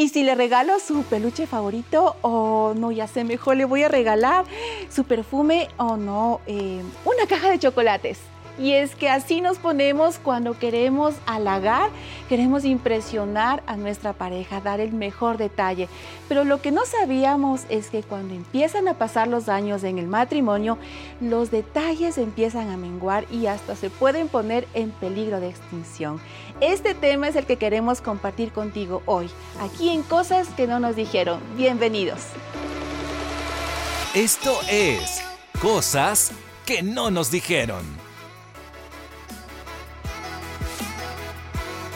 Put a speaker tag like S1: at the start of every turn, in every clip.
S1: Y si le regalo su peluche favorito o no, ya sé, mejor le voy a regalar su perfume o no, eh, una caja de chocolates. Y es que así nos ponemos cuando queremos halagar, queremos impresionar a nuestra pareja, dar el mejor detalle. Pero lo que no sabíamos es que cuando empiezan a pasar los años en el matrimonio, los detalles empiezan a menguar y hasta se pueden poner en peligro de extinción. Este tema es el que queremos compartir contigo hoy, aquí en Cosas que no nos dijeron. Bienvenidos.
S2: Esto es Cosas que no nos dijeron.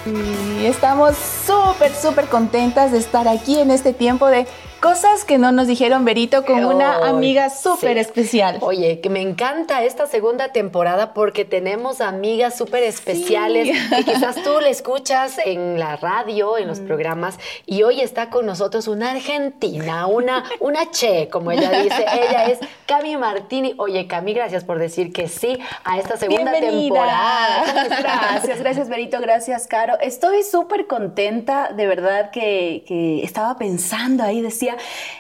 S1: Y estamos súper, súper contentas de estar aquí en este tiempo de Cosas que no nos dijeron Berito con una amiga súper especial.
S3: Oye, que me encanta esta segunda temporada porque tenemos amigas súper especiales que quizás tú le escuchas en la radio, en los mm. programas, y hoy está con nosotros una argentina, una, una che, como ella dice. Ella es Cami Martini. Oye, Cami, gracias por decir que sí a esta segunda temporada.
S4: Gracias, gracias Berito, gracias Caro. Estoy súper contenta, de verdad que, que estaba pensando ahí, decía,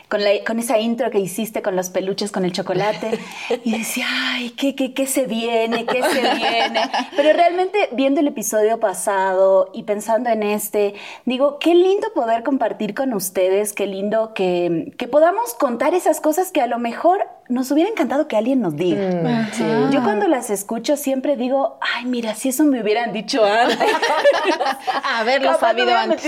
S4: con, con esa intro que hiciste con los peluches, con el chocolate, y decía, ay, ¿qué, qué, qué se viene? ¿Qué se viene? Pero realmente viendo el episodio pasado y pensando en este, digo, qué lindo poder compartir con ustedes, qué lindo que, que podamos contar esas cosas que a lo mejor nos hubiera encantado que alguien nos diga. Mm, Yo cuando las escucho siempre digo, ay, mira, si eso me hubieran dicho antes.
S1: Haberlo sabido antes.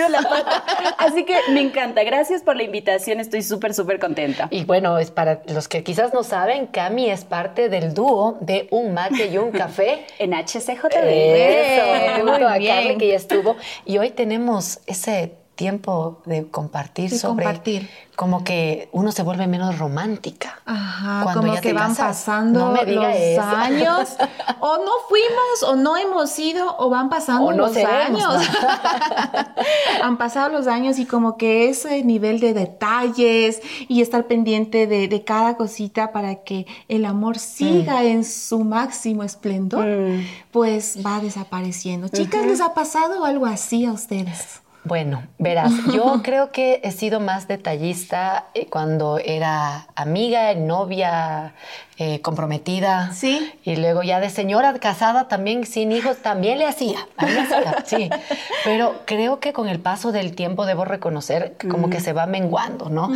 S4: Así que me encanta. Gracias por la invitación. Estoy súper, súper contenta.
S3: Y bueno, es para los que quizás no saben, Cami es parte del dúo de Un Mate y Un Café.
S4: en HCJB.
S3: Eso, junto a Carly que ya estuvo. Y hoy tenemos ese tiempo de compartir sobre compartir. como que uno se vuelve menos romántica.
S1: Ajá, cuando como que van pasando los años o no fuimos o no hemos ido o van pasando los años. Han pasado los años y como que ese nivel de detalles y estar pendiente de, cada cosita para que el amor siga mm. en su máximo esplendor, mm. pues va desapareciendo. Chicas, ¿les ha pasado algo así a ustedes?
S3: Bueno, verás, yo creo que he sido más detallista eh, cuando era amiga, novia, eh, comprometida.
S1: Sí.
S3: Y luego ya de señora casada también sin hijos, también le hacía. sí. Pero creo que con el paso del tiempo debo reconocer que como que se va menguando, ¿no?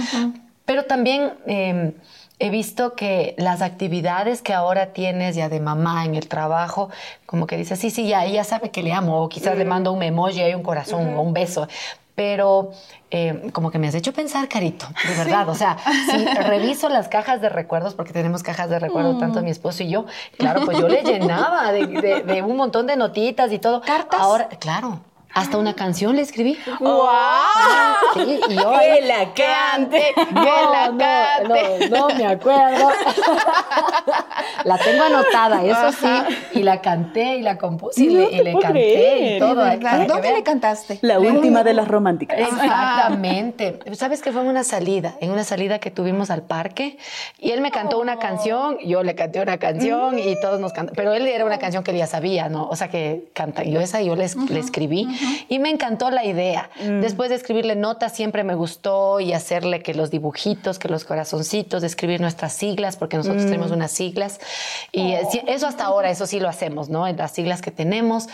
S3: Pero también... Em, he visto que las actividades que ahora tienes ya de mamá en el trabajo, como que dices, sí, sí, ya ella sabe que le amo, o quizás le mando un emoji y un corazón o un beso, pero eh, como que me has hecho pensar, Carito, de verdad. O sea, si reviso las cajas de recuerdos, porque tenemos cajas de recuerdos tanto mi esposo y yo, claro, pues yo le llenaba de, de un montón de notitas y todo.
S1: ¿Cartas?
S3: Ahora, claro. Hasta una canción le escribí.
S1: ¡Wow!
S3: Sí, y yo,
S1: ¡Que la cante! ¡Que la cante!
S3: No, no, me acuerdo. la tengo anotada, eso sí. Y la canté y la compuse y, le, canté y todo.
S1: ¿Dónde le cantaste?
S4: La última de las románticas.
S3: Exactamente. ¿Sabes que fue en una salida? En una salida que tuvimos al parque. Y él me cantó una oh. canción, yo le canté una canción y todos nos cantamos. Pero él era una canción que él ya sabía, ¿no? O sea que canta. Yo esa yo le, le escribí. Y me encantó la idea. Mm. Después de escribirle notas, siempre me gustó y hacerle que los dibujitos, que los corazoncitos, de escribir nuestras siglas, porque nosotros mm. tenemos unas siglas. Y oh. eso hasta ahora, eso sí lo hacemos, ¿no? En las siglas que tenemos,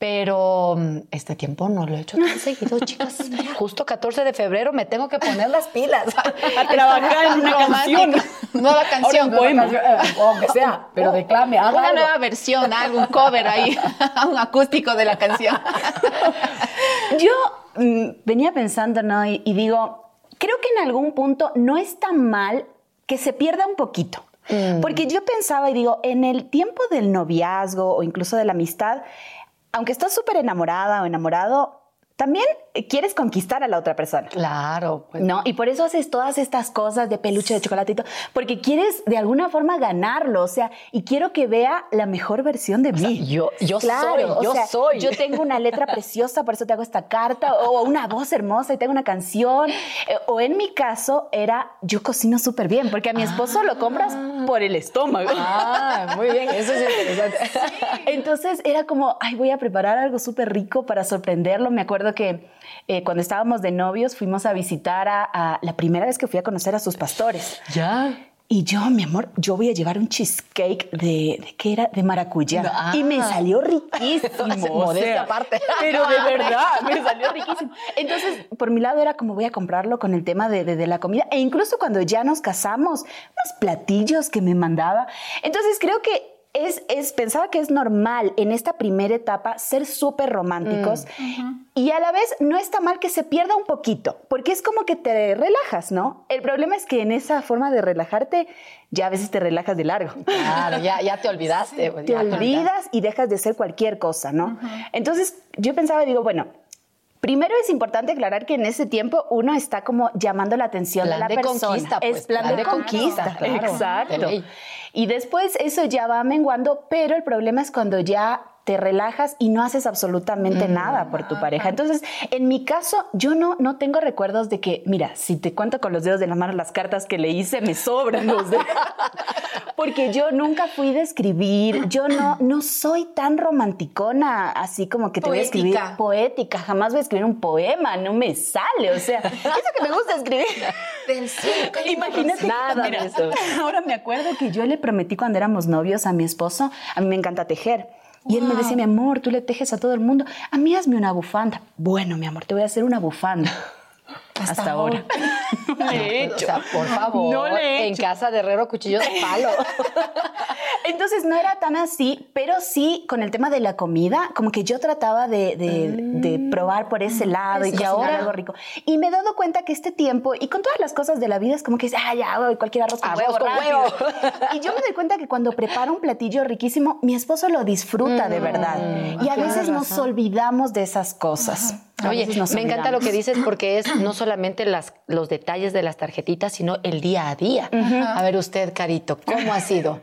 S3: pero mm, este tiempo no lo he hecho tan seguido, chicas. Justo 14 de febrero me tengo que poner las pilas.
S1: A trabajar en una canción.
S3: Nueva canción.
S1: poema.
S3: Eh, aunque sea, pero declame. Haga
S1: una nueva versión, algún cover ahí, un acústico de la canción.
S4: Yo mm, venía pensando, ¿no? Y, y, digo, creo que en algún punto no es tan mal que se pierda un poquito. Mm. Porque yo pensaba y digo, en el tiempo del noviazgo o incluso de la amistad, aunque estás súper enamorada o enamorado, también quieres conquistar a la otra persona.
S3: Claro.
S4: Pues. ¿No? Y por eso haces todas estas cosas de peluche de chocolatito, porque quieres de alguna forma ganarlo, o sea, y quiero que vea la mejor versión de mí.
S3: yo yo soy, yo soy.
S4: Yo tengo una letra preciosa, por eso te hago esta carta, o una voz hermosa y tengo una canción. Eh, o en mi caso era, yo cocino súper bien, porque a mi esposo lo compras por el estómago.
S3: Ah, muy bien, eso es interesante.
S4: Entonces era como, ay, voy a preparar algo súper rico para sorprenderlo. Me acuerdo que eh, cuando estábamos de novios fuimos a visitar a, a, la primera vez que fui a conocer a sus pastores.
S3: Ya.
S4: Y yo, mi amor, yo voy a llevar un cheesecake de, ¿de qué era? De maracuyá.
S3: Ah.
S4: Y me salió riquísimo. o
S3: Modestia
S4: sea,
S3: aparte.
S4: Pero de verdad, me salió riquísimo. Entonces, por mi lado era como voy a comprarlo con el tema de, de- de la comida. E incluso cuando ya nos casamos, unos platillos que me mandaba. Entonces, creo que es, es, pensaba que es normal en esta primera etapa ser súper románticos y a la vez no está mal que se pierda un poquito, porque es como que te relajas, ¿no? El problema es que en esa forma de relajarte ya a veces te relajas de largo.
S3: Claro, ya, ya te olvidaste.
S4: Te olvidas y dejas de hacer cualquier cosa, ¿no? Entonces yo pensaba, digo, bueno, Primero es importante aclarar que en ese tiempo uno está como llamando la atención
S3: Plan
S4: de la
S3: de
S4: persona.
S3: conquista, pues,
S4: es plan, de, conquista,
S3: claro,
S4: exacto. Y después eso ya va menguando, pero el problema es cuando ya te relajas y no haces absolutamente
S3: Mm.
S4: nada por tu pareja. Entonces, en mi caso, yo no, no tengo recuerdos de que, mira, si te cuento con los dedos de la mano las cartas que le hice, me sobran los dedos. Porque yo nunca fui de escribir, yo no, no soy tan romanticona, así como que te voy a escribir
S1: Poética.
S4: poética, jamás voy a escribir un poema, no me sale, o sea, eso que me gusta escribir. Imagínate.
S3: Nada
S4: mira,
S3: de eso.
S4: Ahora me acuerdo que yo le prometí cuando éramos novios a mi esposo, a mí me encanta tejer. Y él me decía, mi amor, tú le tejes a todo el mundo. A mí hazme una bufanda. Bueno, mi amor, te voy a hacer una bufanda. Hasta, ahora. No le he
S3: O
S4: hecho.
S3: sea, por favor,
S4: No le he
S3: en
S4: hecho.
S3: casa de Herrero cuchillo de palo.
S4: Entonces no era tan así, pero sí con el tema de la comida, como que yo trataba de, de- de probar por ese lado y,
S3: Y
S4: cocinar
S3: ahora-
S4: algo rico. Y me he dado cuenta que este tiempo, y con todas las cosas de la vida, es como que, ah, ya, cualquier arroz con huevo,
S3: con
S4: rápido".
S3: huevo.
S4: Y yo me doy cuenta que cuando preparo un platillo riquísimo, mi esposo lo disfruta de verdad. Y a veces nos olvidamos de esas cosas.
S3: Oye, me encanta lo que dices porque es no solamente las, los detalles de las tarjetitas, sino el día a día. A ver usted, Carito, ¿cómo ha sido?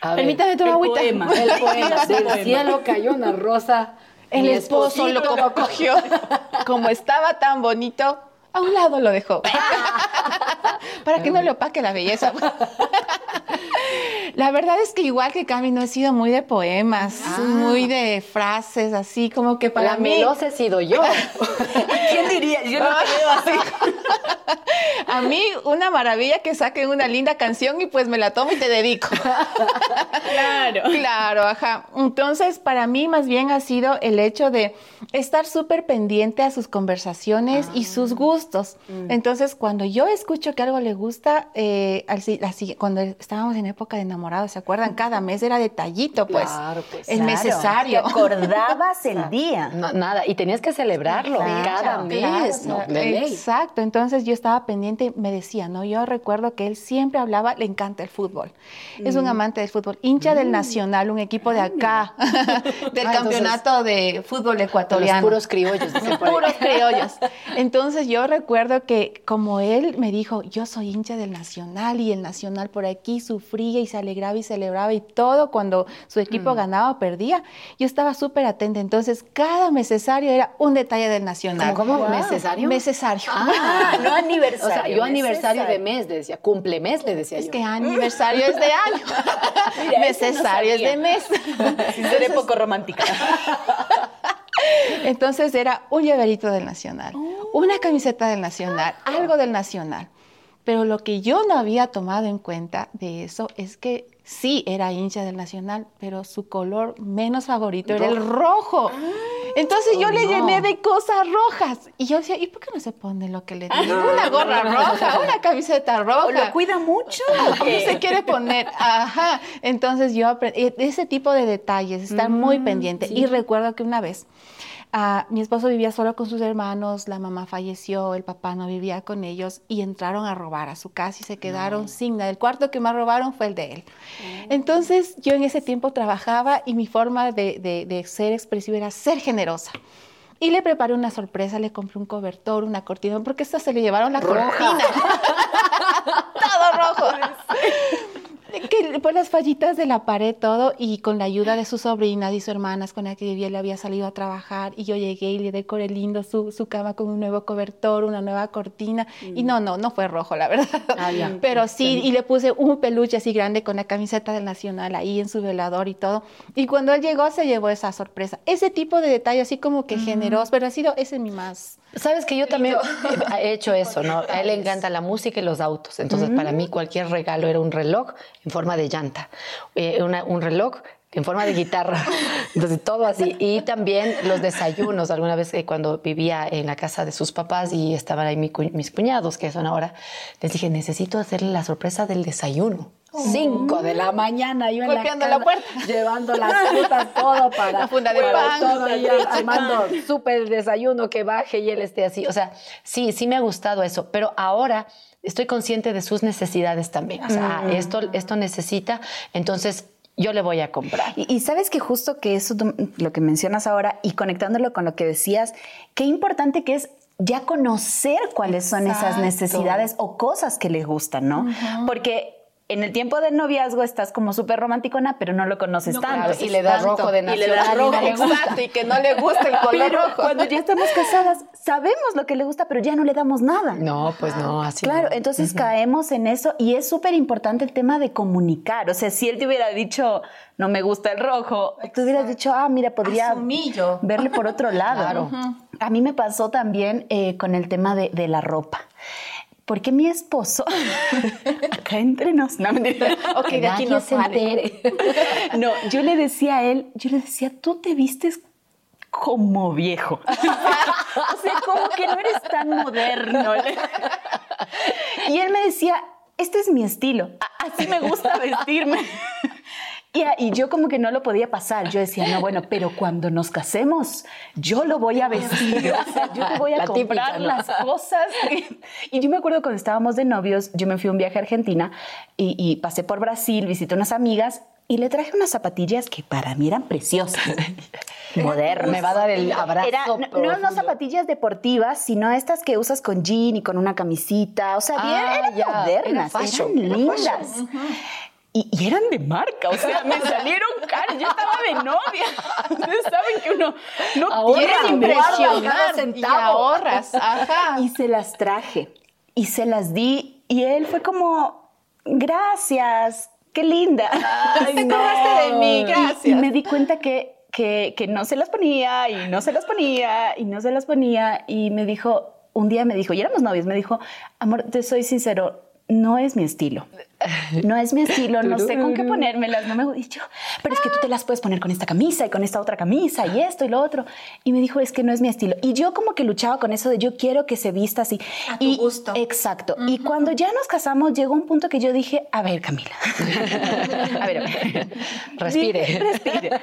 S3: A ver,
S1: Permítame tomar
S4: el
S1: agüita.
S4: poema.
S3: el poema. Del cielo cayó una rosa.
S1: El
S3: mi
S1: esposo lo cogió. Como estaba tan bonito, a un lado lo dejó. Para que no le opaque la belleza. La verdad es que igual que Cami no he sido muy de poemas, muy de frases así como que para
S3: La
S1: mí
S3: melosa he sido yo.
S4: ¿Quién diría? Yo no veo así.
S1: a mí una maravilla que saquen una linda canción y pues me la tomo y te dedico.
S4: Claro.
S1: Claro, ajá. Entonces, para mí más bien ha sido el hecho de estar súper pendiente a sus conversaciones y sus gustos. Entonces, cuando yo escucho que algo le gusta, eh, al si- la si- cuando estábamos en época de enamorados, ¿se acuerdan? Cada mes era detallito, pues.
S3: Claro, pues,
S1: el
S4: Claro,
S1: necesario.
S4: Te acordabas el día.
S3: No, nada, y tenías que celebrarlo
S4: Claro,
S3: cada
S4: claro,
S3: mes.
S1: Exacto, entonces yo estaba pendiente, me decía, ¿no? Yo recuerdo que él siempre hablaba, le encanta el fútbol. Es
S3: Mm.
S1: un amante del fútbol, hincha del Nacional, un equipo de acá, del
S3: Ah,
S1: campeonato de fútbol
S3: Los
S1: ecuatoriano.
S3: puros criollos, dice por ahí.
S1: Puros criollos. Entonces yo recuerdo que como él me dijo, yo soy hincha del Nacional y el Nacional por aquí sufría y se alegraba y celebraba y todo cuando su
S3: Mm.
S1: equipo ganaba o perdía, yo estaba súper atenta. Entonces cada necesario era un detalle del Nacional.
S3: ¿Cómo, cómo?
S4: Wow.
S3: ¿Necesario?
S1: Necesario.
S4: Ah, no
S3: O
S4: aniversario.
S3: sea, yo aniversario de mes, le decía, cumple mes, le decía
S1: Es
S3: yo.
S1: que aniversario es de año.
S4: Mira, eso no
S1: Necesario es de mes.
S4: Seré poco romántica.
S1: Entonces era un llaverito del Nacional,
S3: Oh.
S1: una camiseta del Nacional, algo del Nacional. Pero lo que yo no había tomado en cuenta de eso es que sí era hincha del Nacional, pero su color menos favorito era el rojo. Entonces yo le
S3: no.
S1: llené de cosas rojas. Y yo decía, ¿y por qué no se pone lo que le digo? Una gorra roja, una camiseta roja.
S4: ¿O lo cuida mucho?
S1: ¿Cómo se quiere poner? Ajá. Entonces yo aprendí ese tipo de detalles, estar muy pendiente. Y recuerdo que una vez ah, mi esposo vivía solo con sus hermanos, la mamá falleció, el papá no vivía con ellos y entraron a robar a su casa y se quedaron sin nada. El cuarto que más robaron fue el de él. Entonces yo en ese tiempo trabajaba y mi forma de, de- de ser expresiva era ser generosa. Y le preparé una sorpresa, le compré un cobertor, una cortina, porque esto se le llevaron la cortina. Todo rojo. Que por las fallitas de la pared todo y con la ayuda de sus sobrinas y sus hermanas con la que vivía, le había salido a trabajar y yo llegué y le decoré lindo su, su cama con un nuevo cobertor, una nueva cortina y no, no, no fue rojo, la verdad.
S3: Ah.
S1: Pero sí, y le puse un peluche así grande con la camiseta del Nacional ahí en su velador y todo. Y cuando él llegó se llevó esa sorpresa. Ese tipo de detalle así como que generoso, pero ha sido ese mi más...
S3: Sabes que yo también he hecho eso, ¿no? A él le encanta la música y los autos. Entonces, para mí cualquier regalo era un reloj en forma de llanta, eh, una- un reloj en forma de guitarra. Entonces, todo así. Y también los desayunos. Alguna vez que cuando vivía en la casa de sus papás y estaban ahí mi cu- mis cuñados, que son ahora, les dije, necesito hacerle la sorpresa del desayuno. Cinco de la mañana, yo en la,
S1: la puerta.
S3: llevando las frutas, todo para
S1: La funda de pan.
S3: todo ahí armando súper desayuno que baje y él esté así. O sea, sí, sí me ha gustado eso, pero ahora estoy consciente de sus necesidades también. O sea, ah, esto, esto necesita, entonces yo le voy a comprar.
S4: Y, y sabes que justo que eso lo que mencionas ahora y conectándolo con lo que decías, qué importante que es ya conocer cuáles son esas necesidades o cosas que le gustan, ¿no? Porque en el tiempo del noviazgo estás como súper romanticona, pero no lo conoces tanto.
S3: claro, y le das
S1: tanto.
S3: rojo de
S1: Y le das
S3: nacional y
S1: rojo,
S3: no le gusta.
S1: exacto, y que no le gusta el color
S4: Pero
S1: rojo.
S4: cuando ya estamos casadas, sabemos lo que le gusta, pero ya no le damos nada.
S3: No, pues no, así.
S4: Claro,
S3: no.
S4: entonces caemos en eso y es súper importante el tema de comunicar. O sea, si él te hubiera dicho, no me gusta el rojo, tú hubieras dicho, ah, mira, podría verle por otro lado.
S3: Claro.
S4: A mí me pasó también eh, con el tema de, de la ropa. Porque mi esposo, acá entre nos, no mentira.
S1: Ok,
S3: Que
S1: de aquí no
S3: se entere.
S4: No, yo le decía a él, yo le decía, tú te vistes como viejo. o sea, como que no eres tan moderno. y él me decía, este es mi estilo, así me gusta vestirme. Y, y yo como que no lo podía pasar. Yo decía, no, bueno, pero cuando nos casemos, yo lo voy a vestir. O sea, yo te voy a
S3: La
S4: comprar
S3: típica, ¿no?
S4: las cosas. Y yo me acuerdo cuando estábamos de novios, yo me fui a un viaje a Argentina y, y pasé por Brasil, visité unas amigas y le traje unas zapatillas que para mí eran preciosas, modernas.
S3: Me va a dar el abrazo.
S4: Era, no, no, zapatillas deportivas, sino estas que usas con jean y con una camisita. O sea, bien,
S3: Ah,
S4: eran
S3: ya,
S4: modernas,
S3: era fashion,
S4: eran
S3: era
S4: lindas. Y, y eran de marca, o sea, me salieron caras. Yo estaba de novia. Ustedes saben que uno no
S3: Ahorra,
S4: impresión
S3: cada
S1: y ahorras. Ajá.
S4: y se las traje y se las di y él fue como gracias qué linda
S1: Ay, te acordaste de mí,
S4: Y-
S1: gracias.
S4: y, me di cuenta que, que, que no se las ponía y no se las ponía y no se las ponía y me dijo un día me dijo y éramos novios me dijo amor te soy sincero no es mi estilo no es mi estilo, no sé con qué ponérmelas, no me gu- y yo, pero es que tú te las puedes poner con esta camisa y con esta otra camisa y esto y lo otro. Y me dijo, es que no es mi estilo. Y yo como que luchaba con eso de yo quiero que se vista así.
S1: A tu
S4: y,
S1: gusto.
S4: Exacto. Y cuando ya nos casamos, llegó un punto que yo dije, a ver, Camila. a ver, a ver.
S3: Respire.
S4: Respire.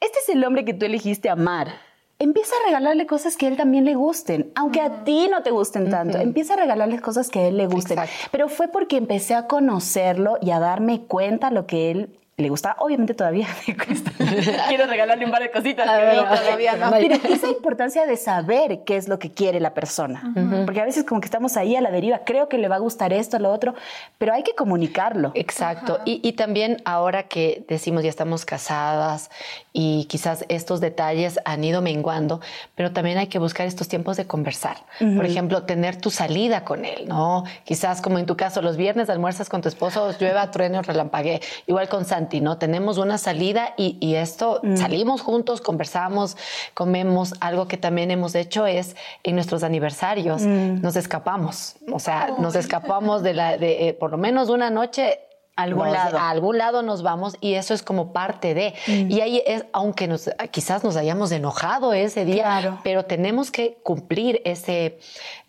S4: Este es el hombre que tú elegiste amar. Empieza a regalarle cosas que a él también le gusten, aunque a ti no te gusten tanto. Empieza a regalarle cosas que a él le gusten.
S3: Exacto.
S4: Pero fue porque empecé a conocerlo y a darme cuenta lo que él le gusta. Obviamente todavía me cuesta. Quiero regalarle un par de cositas. que
S3: ver,
S4: no,
S3: a ver,
S4: todavía no.
S3: no hay-
S4: Pero esa importancia de saber qué es lo que quiere la persona. Porque a veces como que estamos ahí a la deriva. Creo que le va a gustar esto, lo otro. Pero hay que comunicarlo.
S3: Exacto. Y, y también ahora que decimos ya estamos casadas y quizás estos detalles han ido menguando, pero también hay que buscar estos tiempos de conversar. Por ejemplo, tener tu salida con él, ¿no? Quizás como en tu caso, los viernes almuerzas con tu esposo, llueva, trueno, relampaguee. Igual con Santi, ¿no? Tenemos una salida y, y esto, salimos juntos, conversamos, comemos. Algo que también hemos hecho es en nuestros aniversarios, nos escapamos. O sea, nos escapamos de la, de eh, por lo menos una noche
S4: Algún
S3: nos-
S4: lado.
S3: A algún lado nos vamos y eso es como parte de.
S4: Mm.
S3: Y ahí es, aunque nos, quizás nos hayamos enojado ese día,
S4: Claro.
S3: pero tenemos que cumplir ese,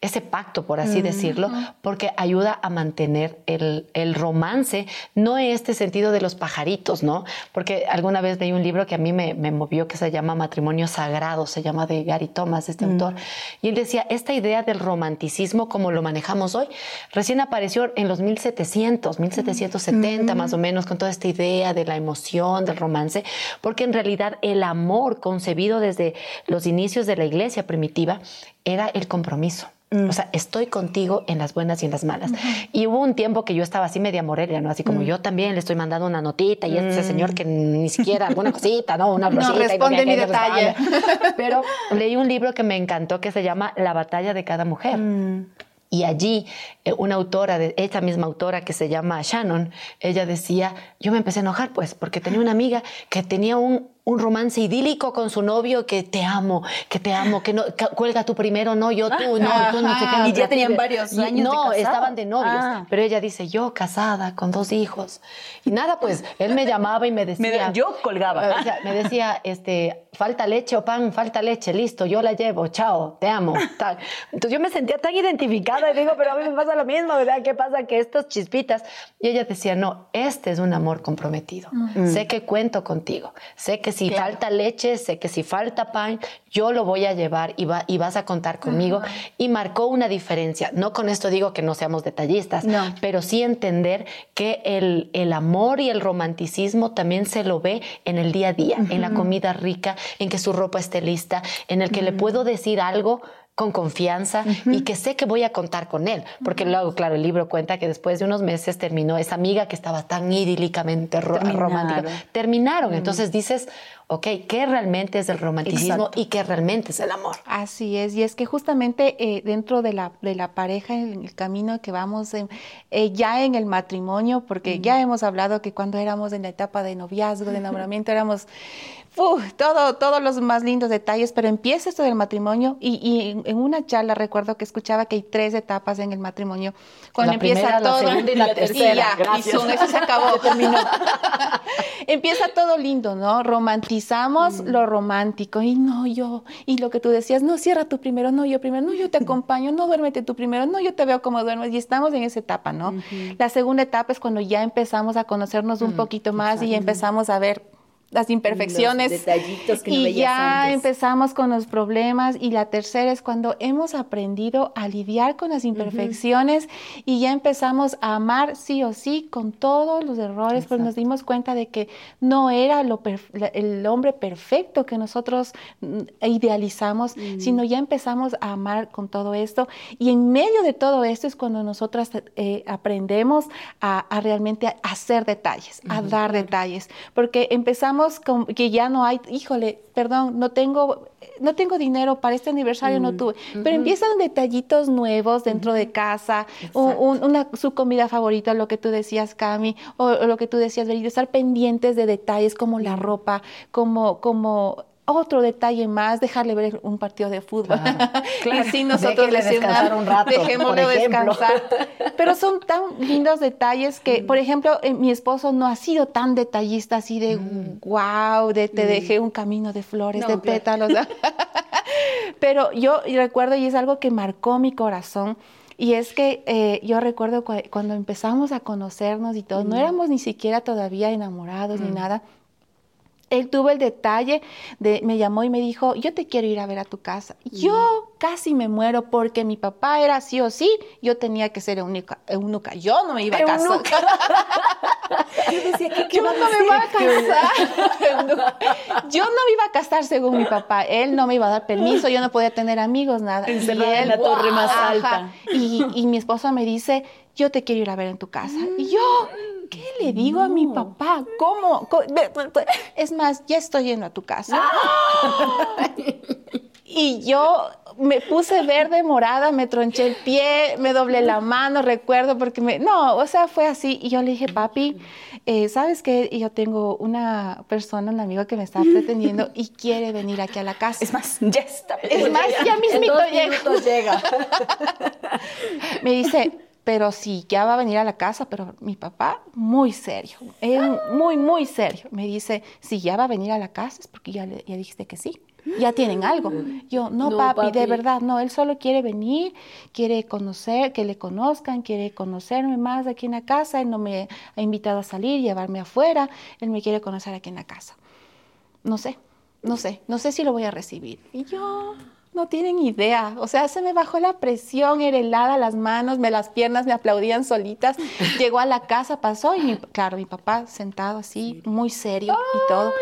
S3: ese pacto, por así decirlo, porque ayuda a mantener el, el romance, no en este sentido de los pajaritos, ¿no? Porque alguna vez leí un libro que a mí me, me movió que se llama Matrimonio Sagrado, se llama de Gary Thomas, este autor, y él decía, esta idea del romanticismo como lo manejamos hoy, recién apareció en los 1700, 1770 más o menos, con toda esta idea de la emoción, del romance, porque en realidad el amor concebido desde los inicios de la iglesia primitiva era el compromiso. O sea, estoy contigo en las buenas y en las malas. Y hubo un tiempo que yo estaba así media morelia, ¿no? Así como yo también le estoy mandando una notita y este señor que ni siquiera alguna cosita, ¿no? Una
S1: No
S3: florcita. y
S1: responde
S3: ni
S1: mi detalle.
S3: responde. Pero leí un libro que me encantó que se llama La batalla de cada mujer. Y allí eh, una autora, de, esta misma autora que se llama Shannon, ella decía, yo me empecé a enojar pues porque tenía una amiga que tenía un, un romance idílico con su novio que te amo, que te amo, que no, ca- cuelga tú primero, no, yo tú, no, tú no sé qué.
S4: ¿Y ya tenían varios
S3: y-
S4: años de
S3: No,
S4: casados?
S3: estaban de novios.
S4: Ah.
S3: Pero ella dice, yo casada con dos hijos. Y nada, pues él me llamaba y me decía...
S4: yo colgaba.
S3: O sea, me decía, este, falta leche o pan, falta leche, listo, yo la llevo, chao, te amo. tal. Entonces yo me sentía tan identificada y digo, pero a mí me pasa lo mismo, ¿verdad? ¿Qué pasa? Que estos chispitas. Y ella decía, no, este es un amor comprometido. Sé que cuento contigo. Sé que si falta leche, sé que si falta pan, yo lo voy a llevar y, va, y vas a contar conmigo. Y marcó una diferencia. No con esto digo que no seamos detallistas,
S4: No.
S3: pero sí entender que el, el amor y el romanticismo también se lo ve en el día a día, en la comida rica, en que su ropa esté lista, en el que le puedo decir algo con confianza y que sé que voy a contar con él. Porque luego, claro, el libro cuenta que después de unos meses terminó esa amiga que estaba tan idílicamente ro-
S4: Terminaron.
S3: romántica. Terminaron. Entonces dices, ok, ¿qué realmente es el romanticismo
S4: Exacto.
S3: y qué realmente es el amor?
S1: Así es, y es que justamente eh, dentro de la, de la pareja, en el camino que vamos en- eh, ya en el matrimonio, porque ya hemos hablado que cuando éramos en la etapa de noviazgo, de enamoramiento, éramos uf, todo, todos los más lindos detalles, pero empieza esto del matrimonio y, y en, en una charla recuerdo que escuchaba que hay tres etapas en el matrimonio. Cuando
S3: La
S1: empieza
S3: primera, la
S1: todo
S3: segunda y la tercera.
S1: ya,
S3: Gracias.
S1: y son- eso se acabó, terminó. empieza todo lindo, ¿no? Romantizamos lo romántico y no yo, y lo que tú decías, no, cierra tú primero, no, yo primero, no, yo te acompaño, no, duérmete tú primero, no, yo te veo como duermes y estamos en esa etapa, ¿no? La segunda etapa es cuando ya empezamos a conocernos un poquito más y empezamos a ver las imperfecciones.
S4: Los detallitos que no
S1: y ya
S4: antes.
S1: empezamos con los problemas y la tercera es cuando hemos aprendido a lidiar con las imperfecciones y ya empezamos a amar sí o sí con todos los errores, pues nos dimos cuenta de que no era lo el hombre perfecto que nosotros mm, idealizamos, sino ya empezamos a amar con todo esto. Y en medio de todo esto es cuando nosotras eh, aprendemos a, a realmente hacer detalles, a dar detalles, porque empezamos que ya no hay, híjole, perdón, no tengo, no tengo dinero para este aniversario, no tuve, pero empiezan detallitos nuevos dentro de casa, un- un- una, su comida favorita, lo que tú decías, Cami, o, o lo que tú decías, Berito, estar pendientes de detalles como la ropa, como, como otro detalle más, dejarle ver un partido de fútbol.
S3: claro.
S1: y sí, nosotros decimos,
S3: descansar un rato, por ejemplo.
S1: descansar. Pero son tan lindos detalles que, por ejemplo, eh, mi esposo no ha sido tan detallista así de wow, de te dejé un camino de flores,
S4: No,
S1: de
S4: claro.
S1: pétalos. Pero yo recuerdo, y es algo que marcó mi corazón, y es que eh, yo recuerdo cu- cuando empezamos a conocernos y todo, no éramos ni siquiera todavía enamorados ni nada. Él tuvo el detalle de, me llamó y me dijo, yo te quiero ir a ver a tu casa. Yo casi me muero porque mi papá era sí o sí, yo tenía que ser eunuca. eunuca. Yo no me iba a casar.
S4: Yo decía, ¿qué, qué
S1: Yo no me iba a casar. Yo no me iba a casar según mi papá. Él no me iba a dar permiso, yo no podía tener amigos, nada.
S4: Encerrada
S1: Y
S4: en la torre más alta.
S1: Y, y mi esposo me dice, yo te quiero ir a ver en tu casa. Y yo, ¿qué le digo a mi papá? ¿Cómo? Es más, ya estoy yendo a tu casa. Y yo me puse verde, morada, me tronché el pie, me doblé la mano, recuerdo, porque me... No, o sea, fue así. Y yo le dije, papi, eh, ¿sabes qué? Yo tengo una persona, un amigo que me está pretendiendo y quiere venir aquí a la casa.
S4: Es más, ya está.
S1: Es más, ya mismito llega.
S3: llega.
S1: Me dice, pero sí, ya va a venir a la casa, pero mi papá, muy serio, él muy, muy serio. Me dice, si ya va a venir a la casa es porque ya, le- ya dijiste que sí. Ya tienen algo. Yo, no,
S3: No,
S1: papi, de verdad, no, él solo quiere venir, quiere conocer, que le conozcan, quiere conocerme más aquí en la casa. Él no me ha invitado a salir, llevarme afuera, él me quiere conocer aquí en la casa. No sé, no sé, no sé si lo voy a recibir. Y yo, no tienen idea. O sea, se me bajó la presión, era helada las manos, me las piernas me aplaudían solitas. Llegó a la casa, pasó y mi- claro, mi papá sentado así, muy serio y todo.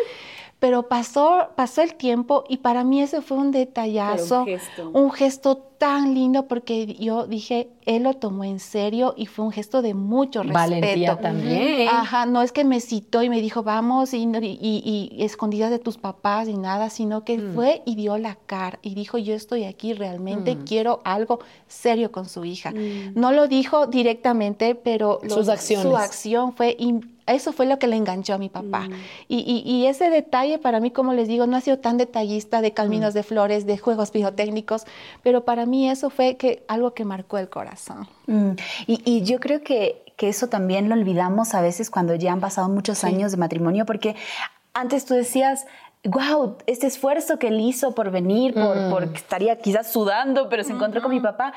S1: Pero pasó, pasó el tiempo y para mí ese fue un detallazo,
S4: un gesto.
S1: un gesto tan lindo porque yo dije, él lo tomó en serio y fue un gesto de mucho respeto.
S3: Valentía también.
S1: Ajá, no es que me citó y me dijo, vamos, y, y, y escondidas de tus papás y nada, sino que
S3: Mm.
S1: fue y dio la cara y dijo, yo estoy aquí, realmente
S3: Mm.
S1: quiero algo serio con su hija. No lo dijo directamente, pero lo-
S3: Sus acciones.
S1: su acción fue... eso fue lo que le enganchó a mi papá. Y, y- y ese detalle para mí, como les digo, no ha sido tan detallista de caminos de flores, de juegos pirotécnicos, pero para mí eso fue que, algo que marcó el corazón.
S4: Mm, Y, y yo creo que, que eso también lo olvidamos a veces cuando ya han pasado muchos años de matrimonio, porque antes tú decías, wow, este esfuerzo que él hizo por venir, por, por estaría quizás sudando, pero se encontró con mi papá.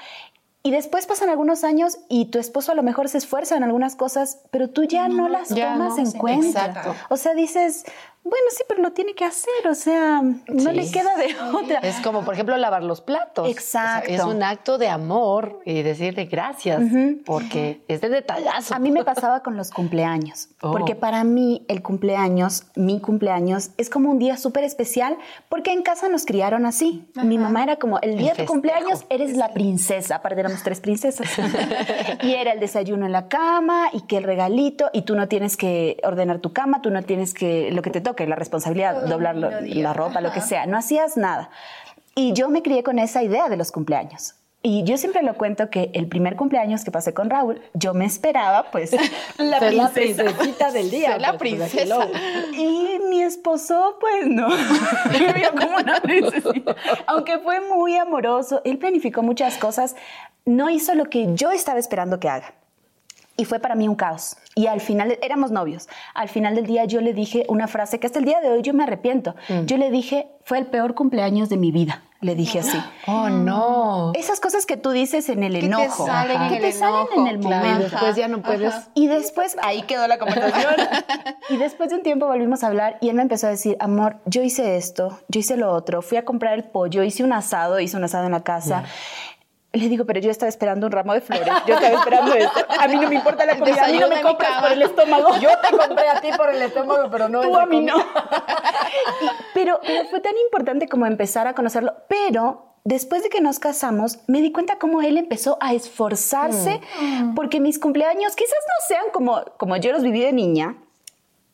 S4: Y después pasan algunos años y tu esposo a lo mejor se esfuerza en algunas cosas, pero tú ya no, las
S3: ya
S4: tomas
S3: no,
S4: en cuenta.
S3: exacto.
S4: O sea, dices, bueno, sí, pero lo tiene que hacer, o sea, no
S3: Sí.
S4: le queda de otra.
S3: Es como, por ejemplo, lavar los platos.
S4: Exacto.
S3: O sea, es un acto de amor y decirle gracias, porque es de detallazo.
S4: A mí me pasaba con los cumpleaños,
S3: Oh.
S4: porque para mí el cumpleaños, mi cumpleaños, es como un día súper especial, porque en casa nos criaron así. Mi mamá era como, el día de tu cumpleaños eres la princesa, aparte éramos tres princesas. y era el desayuno en la cama y que el regalito, y tú no tienes que ordenar tu cama, tú no tienes que, lo que te toque, la responsabilidad, doblar lo- la ropa, lo que sea, no hacías nada. Y yo me crié con esa idea de los cumpleaños. Y yo siempre lo cuento que el primer cumpleaños que pasé con Raúl, yo me esperaba, pues, la
S3: la
S4: princesa.
S3: princesita del día.
S1: Ser la princesa.
S4: Y mi esposo, pues no, me vio como una princesita. Aunque fue muy amoroso, él planificó muchas cosas, no hizo lo que yo estaba esperando que haga. Y fue para mí un caos. Y al final, éramos novios. Al final del día yo le dije una frase que hasta el día de hoy yo me arrepiento. Yo le dije, fue el peor cumpleaños de mi vida. Le dije así.
S3: Oh, no.
S4: Esas cosas que tú dices en el
S1: Que te
S4: enojo.
S1: salen en
S4: que
S1: el
S4: te salen
S1: enojo,
S4: en el
S3: Claro, y
S4: momento.
S3: después ya no puedes.
S4: Y después, ahí quedó la conversación. y después de un tiempo volvimos a hablar y él me empezó a decir, amor, yo hice esto, yo hice lo otro, fui a comprar el pollo, hice un asado, hice un asado en la casa. Le digo, pero yo estaba esperando un ramo de flores, yo estaba esperando esto. A mí no me importa la comida, a mí no me compras por el estómago.
S3: Yo te compré a ti por el estómago, pero no
S4: Tú a mí no. Y- pero, pero fue tan importante como empezar a conocerlo. Pero después de que nos casamos, me di cuenta cómo él empezó a esforzarse porque mis cumpleaños quizás no sean como, como yo los viví de niña.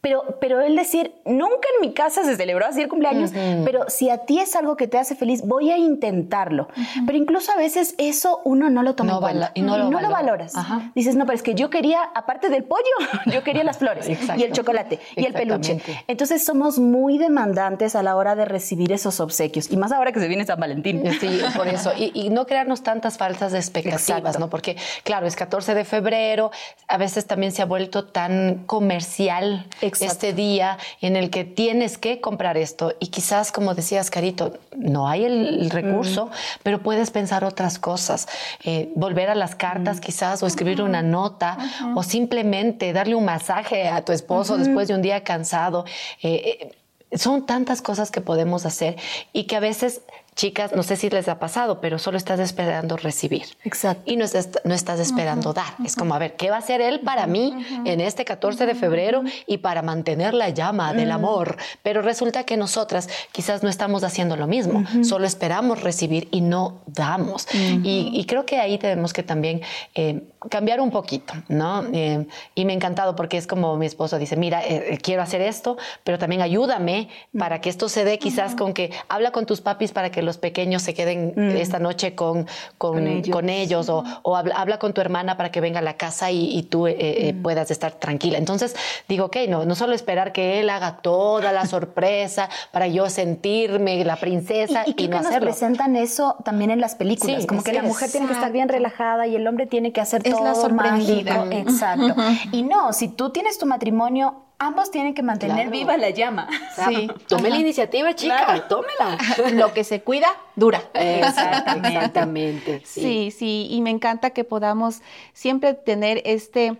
S4: Pero, pero él decir, nunca en mi casa se celebró así el cumpleaños, pero si a ti es algo que te hace feliz, voy a intentarlo. Pero incluso a veces eso uno no lo toma
S3: No
S4: en cuenta.
S3: y no lo valora.
S4: valoras.
S3: Ajá.
S4: Dices, no, pero es que yo quería, aparte del pollo, yo quería las flores y el chocolate y el peluche. Entonces somos muy demandantes a la hora de recibir esos obsequios. Y más ahora que se viene San Valentín.
S3: Sí, por eso. Y, y no crearnos tantas falsas expectativas,
S4: Exacto.
S3: ¿no? Porque, claro, es 14 de febrero, a veces también se ha vuelto tan comercial
S4: Exacto.
S3: este día en el que tienes que comprar esto. Y quizás, como decías, Carito, no hay el, el recurso, pero puedes pensar otras cosas. Eh, volver a las cartas, quizás, o escribir una nota, o simplemente darle un masaje a tu esposo después de un día cansado. Eh, eh, son tantas cosas que podemos hacer y que a veces, chicas, no sé si les ha pasado, pero solo estás esperando recibir.
S4: Exacto.
S3: Y no estás, no estás esperando dar. Es como, a ver, ¿qué va a hacer él para mí en este 14 de febrero y para mantener la llama del amor? Pero resulta que nosotras quizás no estamos haciendo lo mismo, solo esperamos recibir y no damos. y, y creo que ahí tenemos que también eh, cambiar un poquito, ¿no? Eh, y me ha encantado porque es como mi esposo dice, mira, eh, eh, quiero hacer esto, pero también ayúdame para que esto se dé quizás con que habla con tus papis para que los pequeños se queden esta noche con, con,
S4: Con ellos.
S3: con ellos, o, o habla, habla con tu hermana para que venga a la casa y, y tú eh, eh, puedas estar tranquila. Entonces digo, ok, no, no solo esperar que él haga toda la sorpresa para yo sentirme la princesa
S4: Y,
S3: y,
S4: y creo
S3: no
S4: que nos
S3: hacerlo.
S4: presentan eso también en las películas,
S3: Sí,
S4: como que la mujer tiene que estar bien relajada y el hombre tiene que hacer todo
S1: la sorprendida.
S4: mágico. Exacto. Y no, si tú tienes tu matrimonio, ambos tienen que mantener
S3: Claro.
S4: viva la llama.
S1: Sí.
S3: Tome la iniciativa, chica, tómela.
S1: Lo que se cuida, dura.
S3: Exactamente. Exactamente.
S1: Sí, sí, y me encanta que podamos siempre tener este,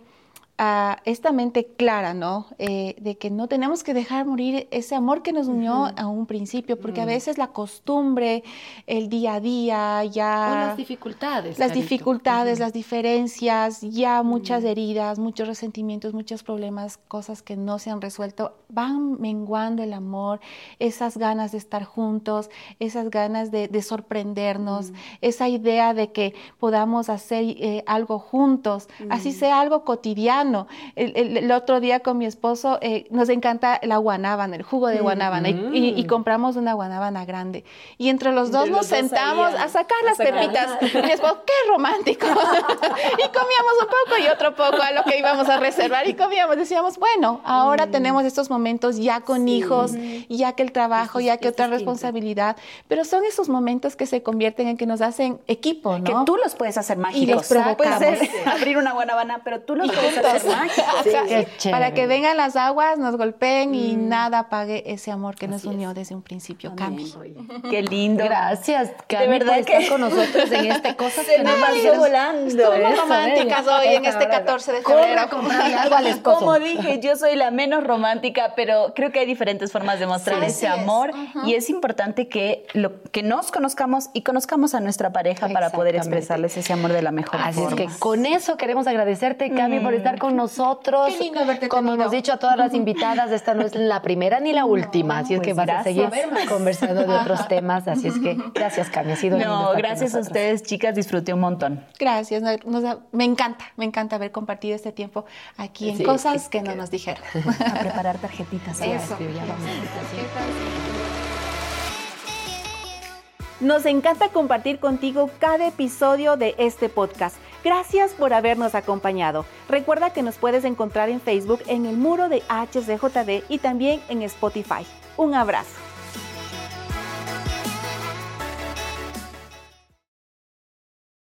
S1: ah, esta mente clara, ¿no? Eh, de que no tenemos que dejar morir ese amor que nos unió a un principio, porque a veces la costumbre, el día a día, ya...
S3: O las dificultades.
S1: las
S3: Carito.
S1: dificultades, las diferencias, ya muchas heridas, muchos resentimientos, muchos problemas, cosas que no se han resuelto, van menguando el amor, esas ganas de estar juntos, esas ganas de, sorprendernos, esa idea de que podamos hacer eh, algo juntos, así sea algo cotidiano. El, otro día con mi esposo eh, nos encanta la guanábana, el jugo de guanábana, y, compramos una guanábana grande. Y entre los dos nos sentamos a sacar las pepitas. Y mi esposo, qué romántico. y comíamos un poco y otro poco a lo que íbamos a reservar y comíamos. Decíamos, bueno, ahora mm. tenemos estos momentos ya con hijos, ya que el trabajo, ya que otra responsabilidad, pero son esos momentos que se convierten en que nos hacen equipo, ¿no?
S4: Que tú los puedes hacer mágicos. Y los provocamos. Puedes abrir una guanábana, pero tú los puedes hacer mágicos.
S1: para que vengan las aguas, nos golpeen y mm. nada apague ese amor que nos unió desde un principio. Cami.
S4: Qué lindo.
S3: Gracias, Cami, de verdad por que... estar con nosotros en este Cosas
S4: que nos pasó volando.
S1: Estuvimos románticas hoy en este 14 de febrero.
S4: Como dije, yo soy la menos romántica, pero creo que hay diferentes formas de mostrar ese amor y es importante que, lo, que nos conozcamos y conozcamos a nuestra pareja para poder expresarles ese amor de la mejor
S3: Así
S4: forma.
S3: es que con eso queremos agradecerte, Cami, por estar con nosotros.
S1: Qué lindo verte
S3: Como hemos dicho a todas las invitadas, esta no es la primera ni la última, así es que pues vas a seguir conversando de otros temas, así es que gracias, Cami, ha sido
S4: No, gracias a ustedes, chicas, disfruté un montón.
S1: Gracias, me encanta, me encanta haber compartido este tiempo aquí en Cosas que, no nos dijeron.
S4: A preparar tarjetitas. Eso. Nos encanta compartir contigo cada episodio de este podcast. Gracias por habernos acompañado. Recuerda que nos puedes encontrar en Facebook en el muro de HCJD y también en Spotify. Un abrazo.